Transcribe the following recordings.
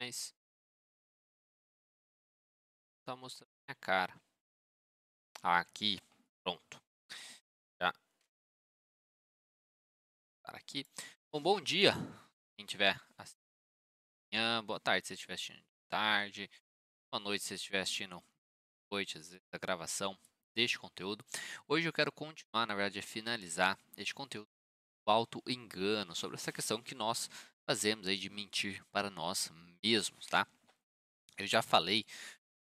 mas tá mostrando minha cara. Aqui, pronto. Já. Aqui. Bom, bom dia. Quem tiver amanhã, boa tarde se estiver assistindo tarde, boa noite se estiver assistindo noite, às vezes, a gravação deste conteúdo. Hoje eu quero continuar, na verdade, a finalizar este conteúdo do auto engano sobre essa questão que nós fazemos aí de mentir para nós mesmos, tá? Eu já falei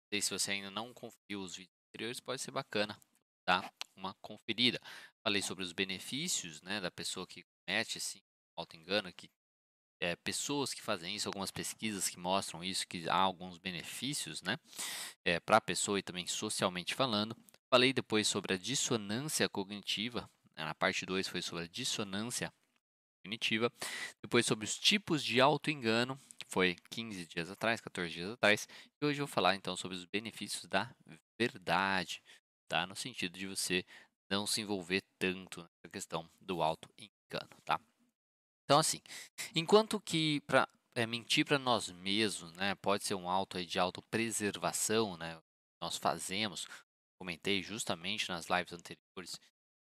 sei se você ainda não conferiu os vídeos anteriores, pode ser bacana dar uma conferida. Falei sobre os benefícios né, da pessoa que comete esse auto-engano, que é, pessoas que fazem isso, algumas pesquisas que mostram isso, que há alguns benefícios né, é, para a pessoa e também socialmente falando. Falei depois sobre a dissonância cognitiva, né, na parte 2 foi sobre a dissonância cognitiva, depois sobre os tipos de auto-engano foi 15 dias atrás, 14 dias atrás, e hoje eu vou falar então sobre os benefícios da verdade, tá? No sentido de você não se envolver tanto nessa questão do auto-engano, tá? Então assim, enquanto que para é, mentir para nós mesmos, né, pode ser um auto de autopreservação, né? Nós fazemos, comentei justamente nas lives anteriores.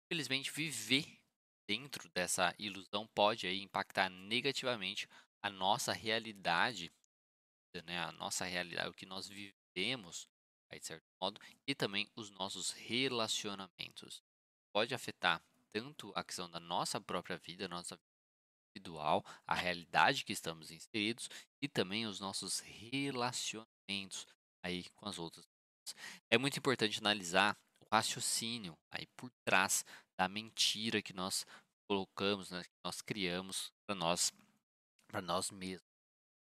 Infelizmente, viver dentro dessa ilusão pode aí impactar negativamente a nossa realidade, né, a nossa realidade, o que nós vivemos, aí, de certo modo, e também os nossos relacionamentos. Pode afetar tanto a questão da nossa própria vida, nossa vida individual, a realidade que estamos inseridos e também os nossos relacionamentos aí com as outras pessoas. É muito importante analisar o raciocínio aí por trás da mentira que nós colocamos, né, que nós criamos para nós para nós mesmos.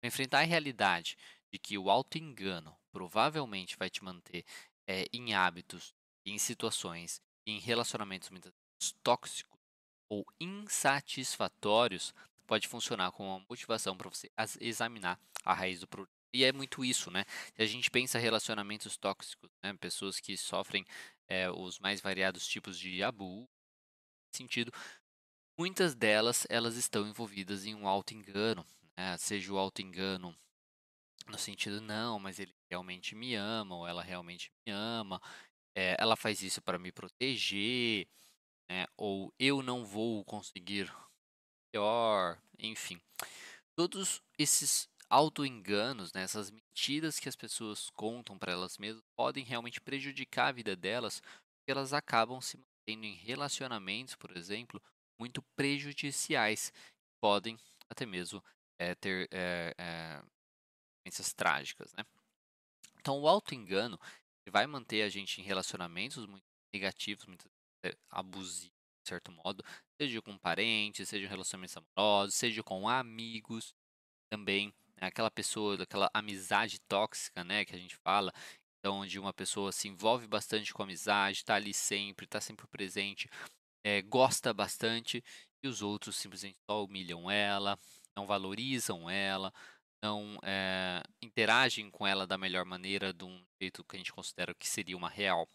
Enfrentar a realidade de que o auto-engano provavelmente vai te manter é, em hábitos, em situações, em relacionamentos muitas vezes tóxicos ou insatisfatórios, pode funcionar como uma motivação para você examinar a raiz do problema. E é muito isso, né? Se a gente pensa relacionamentos tóxicos, né? pessoas que sofrem é, os mais variados tipos de abuso, sentido, Muitas delas, elas estão envolvidas em um auto-engano, né? seja o auto-engano no sentido, não, mas ele realmente me ama, ou ela realmente me ama, é, ela faz isso para me proteger, né? ou eu não vou conseguir pior, enfim. Todos esses auto-enganos, né, essas mentiras que as pessoas contam para elas mesmas, podem realmente prejudicar a vida delas, porque elas acabam se mantendo em relacionamentos, por exemplo, muito prejudiciais, podem até mesmo é, ter é, é, trágicas, né? Então, o auto-engano vai manter a gente em relacionamentos muito negativos, muito abusivos, de certo modo, seja com parentes, seja em relacionamentos amorosos, seja com amigos, também né? aquela pessoa, aquela amizade tóxica, né, que a gente fala, onde uma pessoa se envolve bastante com a amizade, está ali sempre, está sempre presente, é, gosta bastante e os outros simplesmente só humilham ela, não valorizam ela, não é, interagem com ela da melhor maneira, de um jeito que a gente considera que seria uma real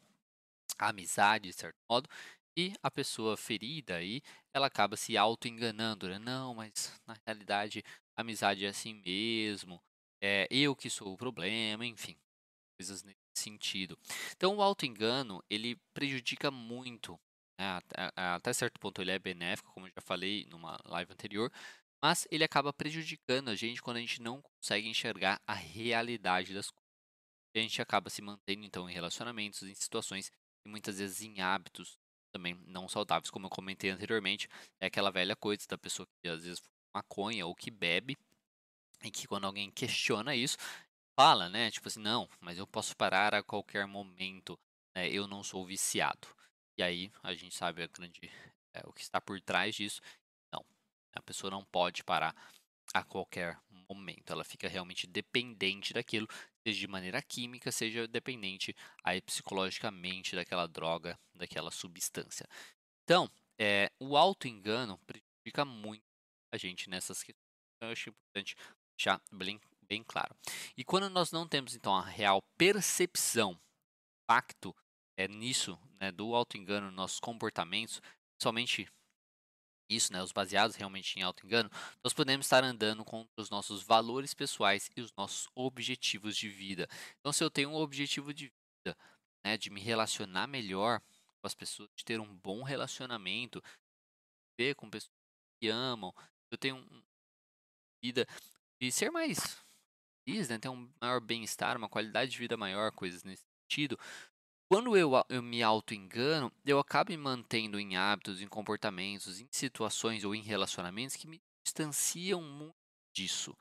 amizade, de certo modo, e a pessoa ferida aí, ela acaba se auto-enganando, né? Não, mas na realidade a amizade é assim mesmo, é eu que sou o problema, enfim, coisas nesse sentido. Então o auto-engano, ele prejudica muito né, até, certo ponto ele é benéfico, como eu já falei numa live anterior, mas ele acaba prejudicando a gente quando a gente não consegue enxergar a realidade das coisas. A gente acaba se mantendo então em relacionamentos, em situações e muitas vezes em hábitos também não saudáveis, como eu comentei anteriormente, é aquela velha coisa da pessoa que às vezes maconha ou que bebe e que quando alguém questiona isso, fala, né, tipo assim, não, mas eu posso parar a qualquer momento, né, eu não sou viciado. E aí a gente sabe a grande, é, o que está por trás disso. Não, a pessoa não pode parar a qualquer momento. Ela fica realmente dependente daquilo, seja de maneira química, seja dependente aí psicologicamente daquela droga, daquela substância. Então, é, o auto-engano prejudica muito a gente nessas questões. Então, eu acho importante deixar bem, bem claro. E quando nós não temos, então, a real percepção, impacto é nisso, né, do auto-engano nos nossos comportamentos, somente isso, né, os baseados realmente em auto-engano, nós podemos estar andando contra os nossos valores pessoais e os nossos objetivos de vida. Então, se eu tenho um objetivo de vida, né, de me relacionar melhor com as pessoas, de ter um bom relacionamento, ver com pessoas que amam, eu tenho uma vida de ser mais feliz, né, ter um maior bem-estar, uma qualidade de vida maior, coisas nesse sentido, quando eu, eu me auto-engano, eu acabo me mantendo em hábitos, em comportamentos, em situações ou em relacionamentos que me distanciam muito disso.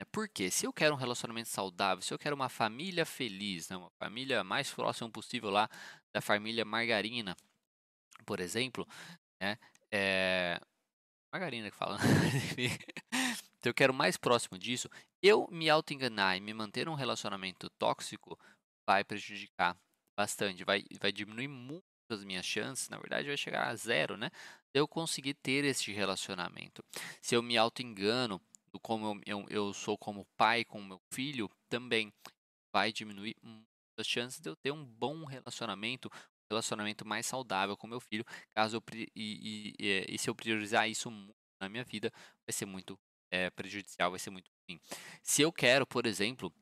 Né? Porque se eu quero um relacionamento saudável, se eu quero uma família feliz, né? uma família mais próxima possível lá da família Margarina, por exemplo, né? É... Margarina que fala. se eu quero mais próximo disso, eu me auto-enganar e me manter um relacionamento tóxico vai prejudicar bastante, vai, vai diminuir muito as minhas chances, na verdade vai chegar a zero, né? De eu conseguir ter este relacionamento. Se eu me auto-engano do como eu, eu, eu, sou como pai com meu filho, também vai diminuir as chances de eu ter um bom relacionamento, um relacionamento mais saudável com meu filho, caso eu, e, e, e se eu priorizar isso na minha vida, vai ser muito é, prejudicial, vai ser muito ruim. Se eu quero, por exemplo,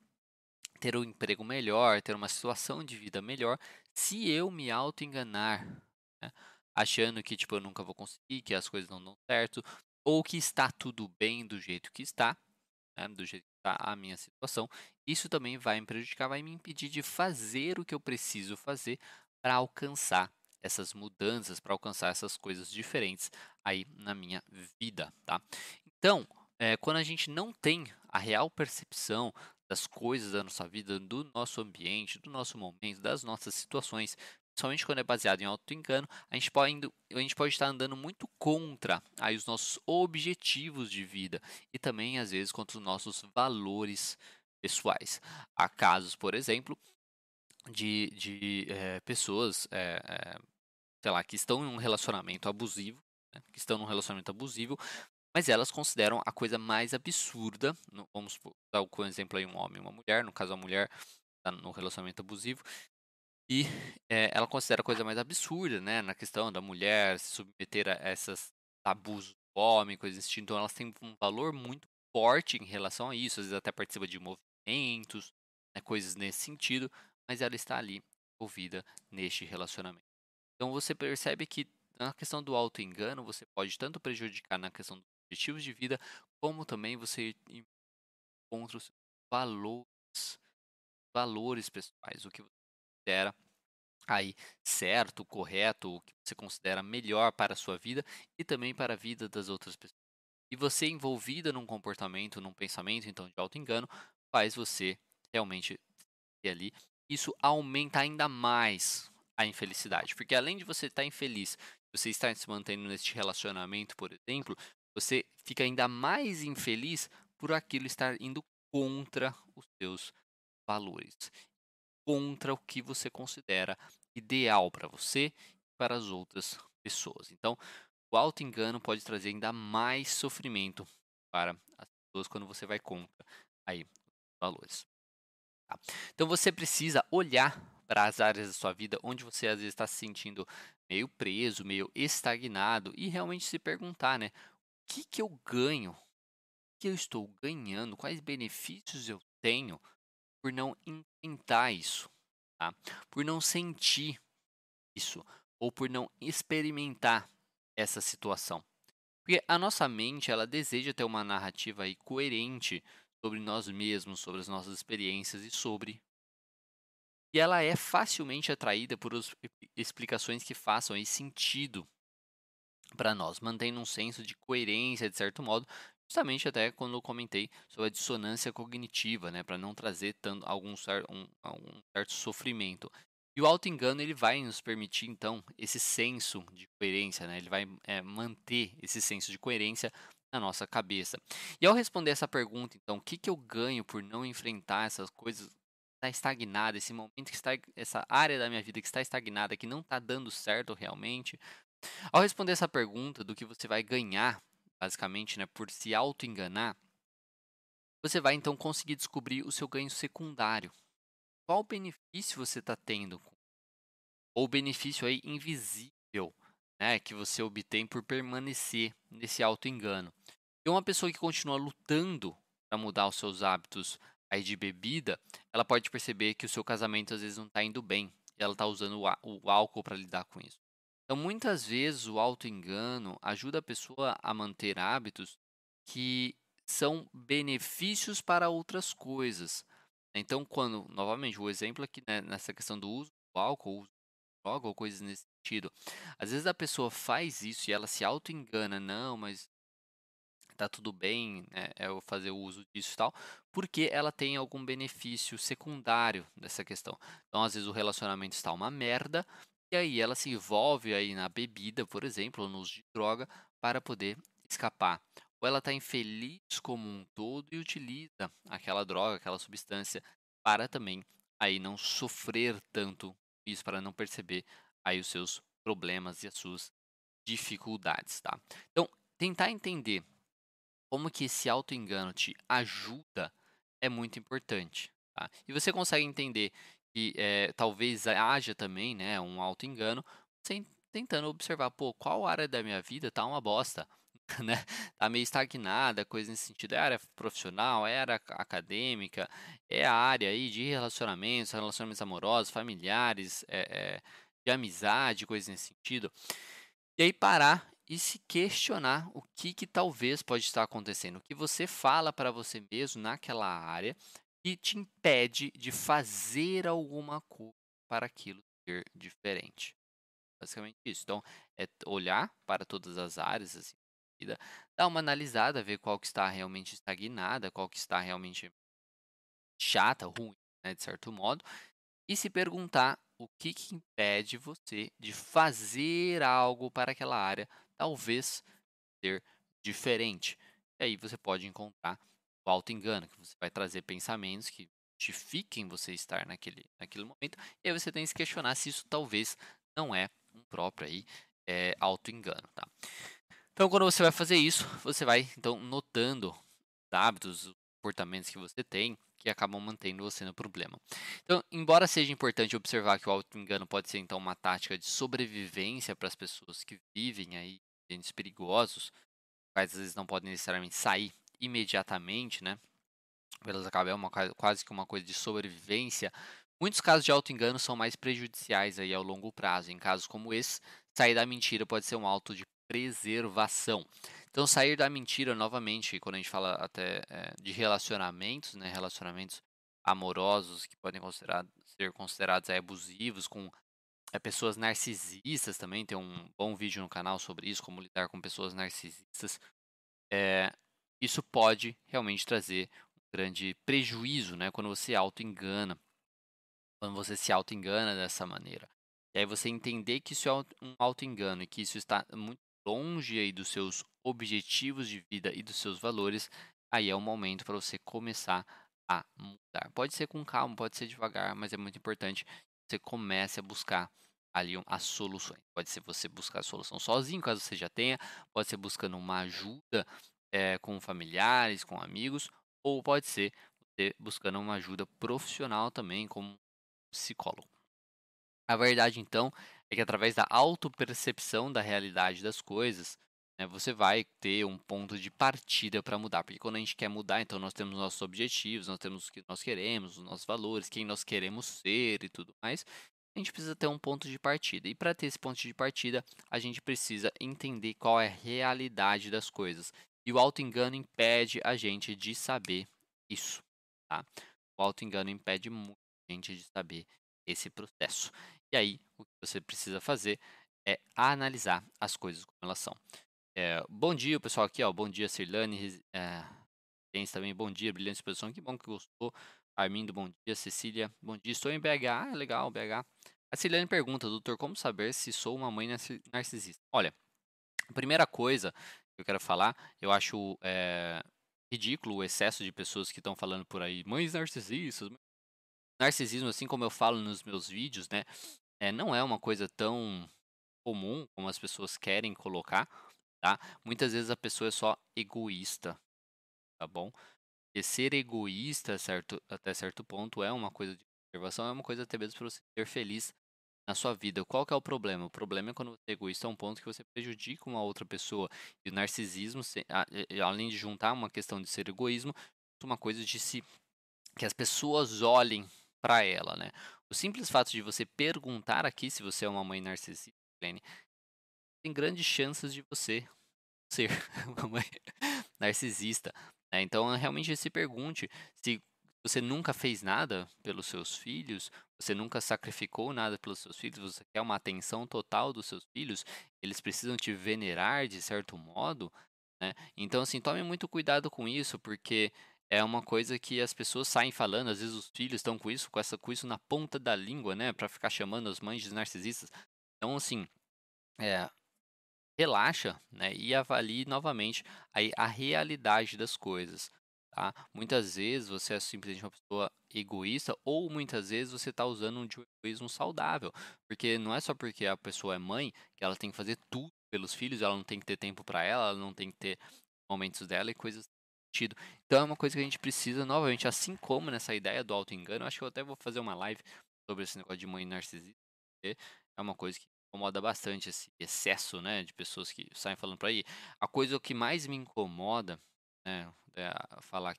ter um emprego melhor, ter uma situação de vida melhor, se eu me auto-enganar, né? achando que tipo, eu nunca vou conseguir, que as coisas não dão certo, ou que está tudo bem do jeito que está, né? do jeito que está a minha situação, isso também vai me prejudicar, vai me impedir de fazer o que eu preciso fazer para alcançar essas mudanças, para alcançar essas coisas diferentes aí na minha vida, tá? Então, é, quando a gente não tem a real percepção das coisas da nossa vida, do nosso ambiente, do nosso momento, das nossas situações, principalmente quando é baseado em auto-engano, a gente pode, a gente pode estar andando muito contra aí, os nossos objetivos de vida e também, às vezes, contra os nossos valores pessoais. Há casos, por exemplo, de, de é, pessoas, é, é, sei lá, que estão em um relacionamento abusivo, né, que estão num relacionamento abusivo, mas elas consideram a coisa mais absurda, vamos dar como exemplo aí um homem e uma mulher, no caso a mulher está no relacionamento abusivo, e é, ela considera a coisa mais absurda, né, na questão da mulher se submeter a esses tabus do homem, coisas desse tipo, então elas têm um valor muito forte em relação a isso, às vezes até participa de movimentos, né, coisas nesse sentido, mas ela está ali envolvida neste relacionamento. Então você percebe que na questão do auto-engano, você pode tanto prejudicar na questão do objetivos de vida, como também você encontra os valores, valores pessoais, o que você considera aí certo, correto, o que você considera melhor para a sua vida e também para a vida das outras pessoas. E você envolvida num comportamento, num pensamento então de auto engano, faz você realmente ter ali. Isso aumenta ainda mais a infelicidade, porque além de você estar infeliz, você estar se mantendo neste relacionamento, por exemplo, você fica ainda mais infeliz por aquilo estar indo contra os seus valores, contra o que você considera ideal para você e para as outras pessoas. Então, o auto-engano pode trazer ainda mais sofrimento para as pessoas quando você vai contra aí os valores. Tá? Então, você precisa olhar para as áreas da sua vida onde você às vezes está se sentindo meio preso, meio estagnado e realmente se perguntar, né? Que, que eu ganho? O que eu estou ganhando? Quais benefícios eu tenho por não enfrentar isso? Tá? Por não sentir isso? Ou por não experimentar essa situação? Porque a nossa mente, ela deseja ter uma narrativa aí coerente sobre nós mesmos, sobre as nossas experiências e sobre e ela é facilmente atraída por explicações que façam aí sentido para nós, mantendo um senso de coerência, de certo modo, justamente até quando eu comentei sobre a dissonância cognitiva, né, para não trazer tanto, algum, um, algum certo sofrimento. E o auto-engano ele vai nos permitir, então, esse senso de coerência, né? ele vai é, manter esse senso de coerência na nossa cabeça. E ao responder essa pergunta, então, o que, que eu ganho por não enfrentar essas coisas está estagnada, esse momento que está, essa área da minha vida que está estagnada, que não está dando certo realmente, ao responder essa pergunta do que você vai ganhar, basicamente, né, por se auto-enganar, você vai então conseguir descobrir o seu ganho secundário. Qual benefício você está tendo? Ou benefício aí invisível né, que você obtém por permanecer nesse auto-engano. E uma pessoa que continua lutando para mudar os seus hábitos aí de bebida, ela pode perceber que o seu casamento às vezes não está indo bem e ela está usando o álcool para lidar com isso. Então, muitas vezes o auto-engano ajuda a pessoa a manter hábitos que são benefícios para outras coisas. Então, quando, novamente, o exemplo aqui né, nessa questão do uso do álcool, uso droga ou coisas nesse sentido. Às vezes a pessoa faz isso e ela se auto-engana, não, mas tá tudo bem, né, é eu fazer o uso disso e tal, porque ela tem algum benefício secundário dessa questão. Então, às vezes o relacionamento está uma merda e aí ela se envolve aí na bebida, por exemplo, no uso de droga para poder escapar. Ou ela está infeliz como um todo e utiliza aquela droga, aquela substância para também aí não sofrer tanto isso, para não perceber aí os seus problemas e as suas dificuldades, tá? Então, tentar entender como que esse auto-engano te ajuda é muito importante. Tá? E você consegue entender que é, talvez haja também né, um auto-engano, tentando observar, pô, qual área da minha vida tá uma bosta, né? Tá meio estagnada, coisa nesse sentido. É área profissional, é área acadêmica, é a área aí de relacionamentos, relacionamentos amorosos, familiares, é, é, de amizade, coisa nesse sentido. E aí parar e se questionar o que, que talvez pode estar acontecendo, o que você fala para você mesmo naquela área que te impede de fazer alguma coisa para aquilo ser diferente. Basicamente isso. Então, é olhar para todas as áreas assim, vida, dar uma analisada, ver qual que está realmente estagnada, qual que está realmente chata, ruim, né, de certo modo, e se perguntar o que, que impede você de fazer algo para aquela área talvez ser diferente. E aí você pode encontrar o auto-engano, que você vai trazer pensamentos que justifiquem você estar naquele, naquele momento, e aí você tem que se questionar se isso talvez não é um próprio aí é, auto-engano, tá? Então, quando você vai fazer isso, você vai então notando os hábitos, os comportamentos que você tem que acabam mantendo você no problema. Então, embora seja importante observar que o auto-engano pode ser então uma tática de sobrevivência para as pessoas que vivem aí ambientes perigosos, quais às vezes não podem necessariamente sair imediatamente, né? Elas acabam é uma, quase que uma coisa de sobrevivência. Muitos casos de auto-engano são mais prejudiciais aí ao longo prazo. Em casos como esse, sair da mentira pode ser um auto de preservação. Então, sair da mentira, novamente, quando a gente fala até é, de relacionamentos, né, relacionamentos amorosos que podem considerar, ser considerados aí, abusivos, com é, pessoas narcisistas também, tem um bom vídeo no canal sobre isso, como lidar com pessoas narcisistas. Isso pode realmente trazer um grande prejuízo, né? Quando você auto-engana, quando você se auto-engana dessa maneira. E aí você entender que isso é um auto-engano e que isso está muito longe aí dos seus objetivos de vida e dos seus valores, aí é o momento para você começar a mudar. Pode ser com calma, pode ser devagar, mas é muito importante que você comece a buscar ali as soluções. Pode ser você buscar a solução sozinho, caso você já tenha, pode ser buscando uma ajuda é, com familiares, com amigos, ou pode ser você buscando uma ajuda profissional também, como psicólogo. A verdade, então, é que através da autopercepção da realidade das coisas, né, você vai ter um ponto de partida para mudar. Porque quando a gente quer mudar, então nós temos nossos objetivos, nós temos o que nós queremos, os nossos valores, quem nós queremos ser e tudo mais a gente precisa ter um ponto de partida. E para ter esse ponto de partida, a gente precisa entender qual é a realidade das coisas. E o auto-engano impede a gente de saber isso. Tá? O auto-engano impede muito a gente de saber esse processo. E aí, o que você precisa fazer é analisar as coisas como elas são. É, bom dia, pessoal aqui, ó. Bom dia, Cirlane. É, tem também, bom dia, brilhante exposição. Que bom que gostou. Armindo, bom dia. Cecília, bom dia. Estou em BH. Ah, legal, BH. A Ciliane pergunta, doutor, como saber se sou uma mãe narcisista? Olha, a primeira coisa eu quero falar, eu acho é, ridículo o excesso de pessoas que estão falando por aí, mães narcisistas. Narcisismo, assim como eu falo nos meus vídeos, né, é, não é uma coisa tão comum como as pessoas querem colocar, tá? Muitas vezes a pessoa é só egoísta, tá bom? E ser egoísta certo, até certo ponto é uma coisa de observação, é uma coisa até mesmo para você ser feliz na sua vida. Qual que é o problema? O problema é quando você é egoísta a um ponto que você prejudica uma outra pessoa. E o narcisismo, além de juntar uma questão de ser egoísmo, uma coisa de se que as pessoas olhem para ela, né? O simples fato de você perguntar aqui se você é uma mãe narcisista, tem grandes chances de você ser uma mãe narcisista. Né? Então, realmente se pergunte se você nunca fez nada pelos seus filhos, você nunca sacrificou nada pelos seus filhos, você quer uma atenção total dos seus filhos, eles precisam te venerar de certo modo, né? Então, assim, tome muito cuidado com isso, porque é uma coisa que as pessoas saem falando, às vezes os filhos estão com isso, com essa com isso na ponta da língua, né, para ficar chamando as mães de narcisistas. Então, assim, é, relaxa, né, e avalie novamente aí a realidade das coisas. Tá? Muitas vezes você é simplesmente uma pessoa egoísta ou muitas vezes você está usando um egoísmo saudável, porque não é só porque a pessoa é mãe que ela tem que fazer tudo pelos filhos, ela não tem que ter tempo para ela, ela não tem que ter momentos dela e coisas sentido. Então é uma coisa que a gente precisa novamente, assim como nessa ideia do auto engano, acho que eu até vou fazer uma live sobre esse negócio de mãe narcisista, porque é uma coisa que incomoda bastante esse excesso, né, de pessoas que saem falando por aí. A coisa que mais me incomoda né, é, falar. A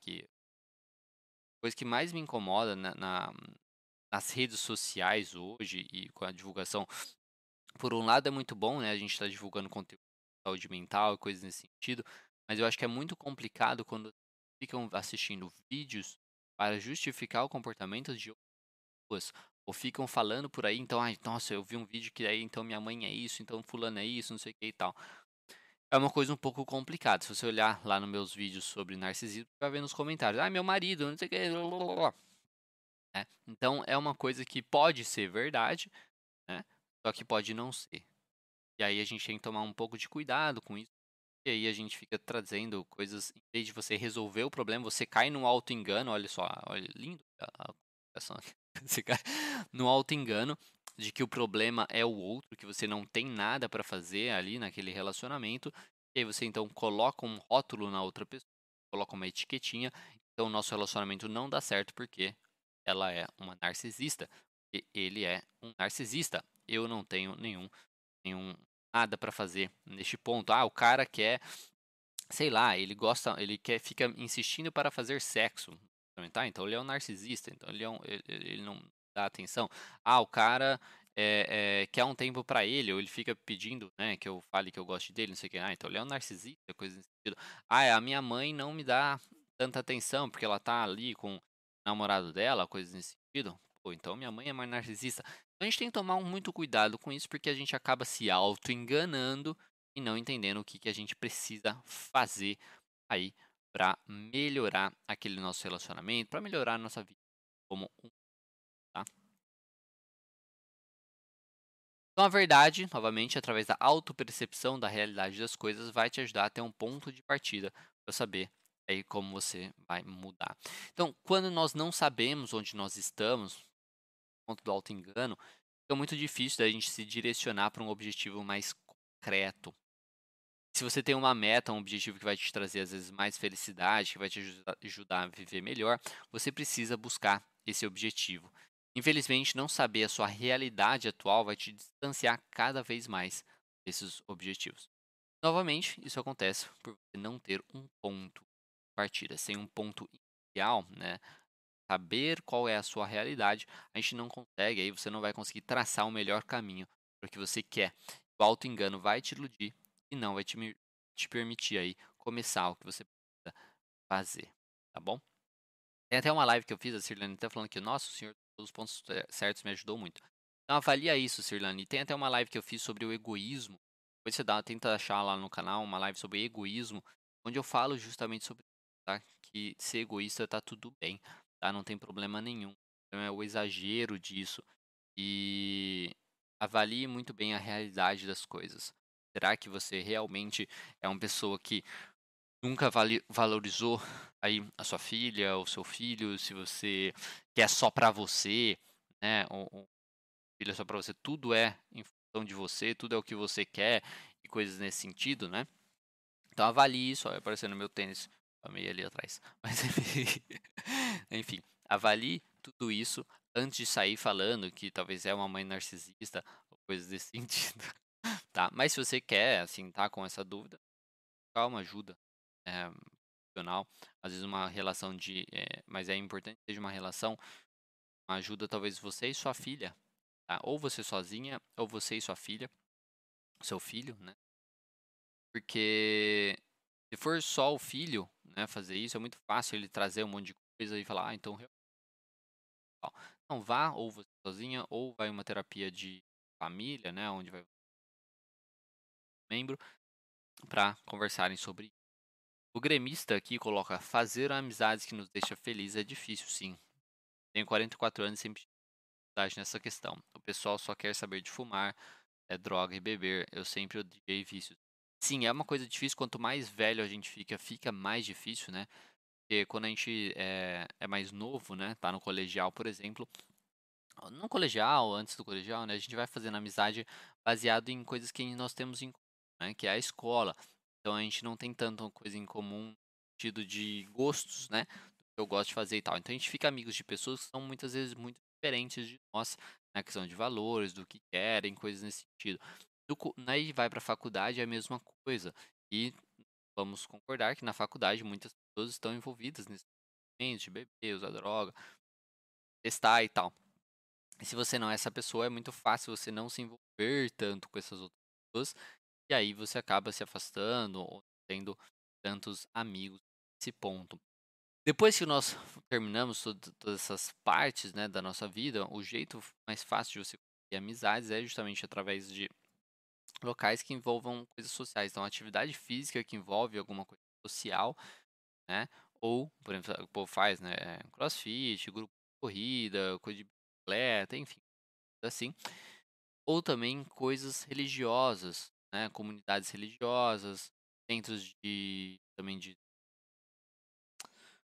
coisa que mais me incomoda na, na, nas redes sociais hoje e com a divulgação, por um lado é muito bom, né? A gente está divulgando conteúdo de saúde mental e coisas nesse sentido, mas eu acho que é muito complicado quando ficam assistindo vídeos para justificar o comportamento de outras pessoas. Ou ficam falando por aí, então, ai, nossa, eu vi um vídeo que aí, então minha mãe é isso, então fulano é isso, não sei o que e tal é uma coisa um pouco complicada. Se você olhar lá nos meus vídeos sobre narcisismo, vai ver nos comentários, ah, meu marido, não sei o que. É, então é uma coisa que pode ser verdade, né? Só que pode não ser. E aí a gente tem que tomar um pouco de cuidado com isso. E aí a gente fica trazendo coisas, em vez de você resolver o problema, você cai num auto-engano, olha só, olha, lindo a comunicação. Você cai no auto-engano de que o problema é o outro, que você não tem nada para fazer ali naquele relacionamento, e aí você então coloca um rótulo na outra pessoa, coloca uma etiquetinha, então o nosso relacionamento não dá certo porque ela é uma narcisista, e ele é um narcisista. Eu não tenho nenhum nenhum nada para fazer neste ponto. Ah, o cara quer sei lá, ele gosta, ele quer fica insistindo para fazer sexo. Tá? Então ele é um narcisista, então ele, é um, ele, ele não dá atenção. Ah, o cara é, é, quer um tempo para ele, ou ele fica pedindo, né, que eu fale que eu gosto dele, não sei o que. Ah, então ele é um narcisista, coisa nesse sentido. Ah, a minha mãe não me dá tanta atenção porque ela tá ali com o namorado dela, coisas nesse sentido. Pô, então minha mãe é mais narcisista. Então a gente tem que tomar muito cuidado com isso porque a gente acaba se auto-enganando e não entendendo o que, que a gente precisa fazer aí para melhorar aquele nosso relacionamento, para melhorar a nossa vida como um Tá? Então, a verdade, novamente, através da autopercepção da realidade das coisas, vai te ajudar a ter um ponto de partida para saber aí como você vai mudar. Então, quando nós não sabemos onde nós estamos, ponto do auto-engano, fica muito difícil da gente se direcionar para um objetivo mais concreto. Se você tem uma meta, um objetivo que vai te trazer às vezes mais felicidade, que vai te ajudar a viver melhor, você precisa buscar esse objetivo. Infelizmente, não saber a sua realidade atual vai te distanciar cada vez mais desses objetivos. Novamente, isso acontece por você não ter um ponto de partida, sem um ponto inicial, né? Saber qual é a sua realidade, a gente não consegue, aí você não vai conseguir traçar o melhor caminho para o que você quer. O auto-engano vai te iludir e não vai te, te permitir aí começar o que você precisa fazer, tá bom? Tem até uma live que eu fiz, a Cirlane até falando que, nossa, o senhor os pontos certos me ajudou muito. Então avalia isso, Cirlane. Tem até uma live que eu fiz sobre o egoísmo. Depois você dá, tenta achar lá no canal uma live sobre egoísmo, onde eu falo justamente sobre tá? que ser egoísta tá tudo bem, tá? Não tem problema nenhum. Então é o exagero disso. E avalie muito bem a realidade das coisas. Será que você realmente é uma pessoa que nunca valorizou aí a sua filha, o seu filho, se você quer só para você, né? O, filho é só para você, tudo é em função de você, tudo é o que você quer e coisas nesse sentido, né? Então avalie isso, olha aparecendo meu tênis, meio ali atrás. Mas enfim, avalie tudo isso antes de sair falando que talvez é uma mãe narcisista ou coisas desse sentido, tá? Mas se você quer, assim, tá com essa dúvida, calma, ajuda é, profissional. Às vezes uma relação de, é, mas é importante que seja uma relação, uma ajuda talvez você e sua filha, tá? Ou você sozinha, ou você e sua filha, seu filho, né? Porque se for só o filho, né, fazer isso, é muito fácil ele trazer um monte de coisa e falar, ah, então não vá ou você sozinha ou vai uma terapia de família, né, onde vai membro para conversarem sobre o gremista aqui coloca fazer amizades que nos deixa felizes é difícil, sim. Tenho 44 anos e sempre tive nessa questão. O pessoal só quer saber de fumar, é droga e beber. Eu sempre odiei vícios. Sim, é uma coisa difícil. Quanto mais velho a gente fica, fica mais difícil, né? Porque quando a gente é, é mais novo, né? Tá no colegial, por exemplo. No colegial, antes do colegial, né? A gente vai fazendo amizade baseado em coisas que nós temos em né? Que é a escola. Então a gente não tem tanta coisa em comum no sentido de gostos, né? que eu gosto de fazer e tal. Então a gente fica amigos de pessoas que são muitas vezes muito diferentes de nós, na questão de valores, do que querem, coisas nesse sentido. Do, aí vai para a faculdade é a mesma coisa. E vamos concordar que na faculdade muitas pessoas estão envolvidas nesse momento de beber, usar droga, testar e tal. E se você não é essa pessoa, é muito fácil você não se envolver tanto com essas outras pessoas e aí você acaba se afastando ou tendo tantos amigos nesse ponto. Depois que nós terminamos todas essas partes né, da nossa vida, o jeito mais fácil de você ter amizades é justamente através de locais que envolvam coisas sociais. Então, atividade física que envolve alguma coisa social, né? Ou, por exemplo, o povo faz, né? Crossfit, grupo de corrida, coisa de bicicleta, enfim, assim. Ou também coisas religiosas, né, comunidades religiosas, centros de também de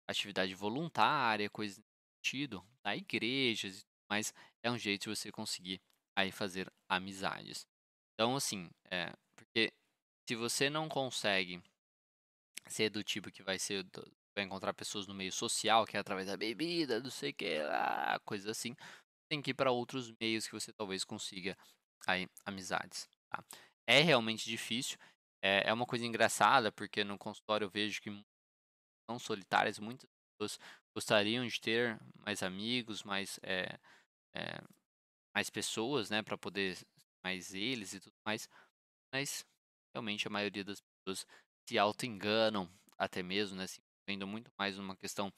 atividade voluntária, coisas nesse sentido, tá? igrejas, mas é um jeito de você conseguir aí fazer amizades. Então, assim, é, porque se você não consegue ser do tipo que vai ser vai encontrar pessoas no meio social, que é através da bebida, não sei que, lá, coisas assim, tem que ir para outros meios que você talvez consiga aí amizades. Tá? É realmente difícil. É, é uma coisa engraçada, porque no consultório eu vejo que são solitárias, muitas pessoas gostariam de ter mais amigos, mais, é, é, mais pessoas, né, para poder mais eles e tudo mais, mas realmente a maioria das pessoas se auto-enganam até mesmo, né, se vendo muito mais uma questão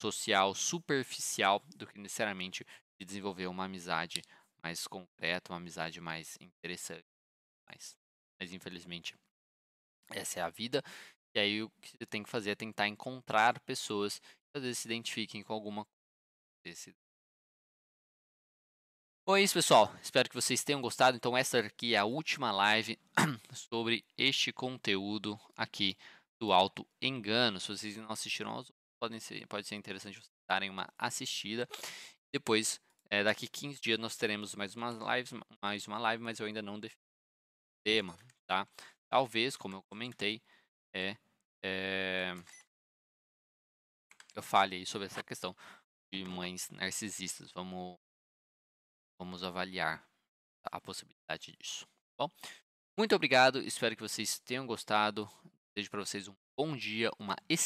social superficial do que necessariamente de desenvolver uma amizade mais concreta, uma amizade mais interessante mais. Mas infelizmente essa é a vida. E aí o que você tem que fazer é tentar encontrar pessoas que às vezes se identifiquem com alguma coisa. Bom, é isso, pessoal. Espero que vocês tenham gostado. Então, essa aqui é a última live sobre este conteúdo aqui do Alto Engano. Se vocês não assistiram, podem ser, pode ser interessante vocês darem uma assistida. Depois, é, daqui 15 dias, nós teremos mais uma live, mais uma live, mas eu ainda não defini tema, tá? Talvez, como eu comentei, é, é eu fale aí sobre essa questão de mães narcisistas. Vamos, vamos avaliar a possibilidade disso. Tá bom, muito obrigado. Espero que vocês tenham gostado. Desejo para vocês um bom dia, uma excelente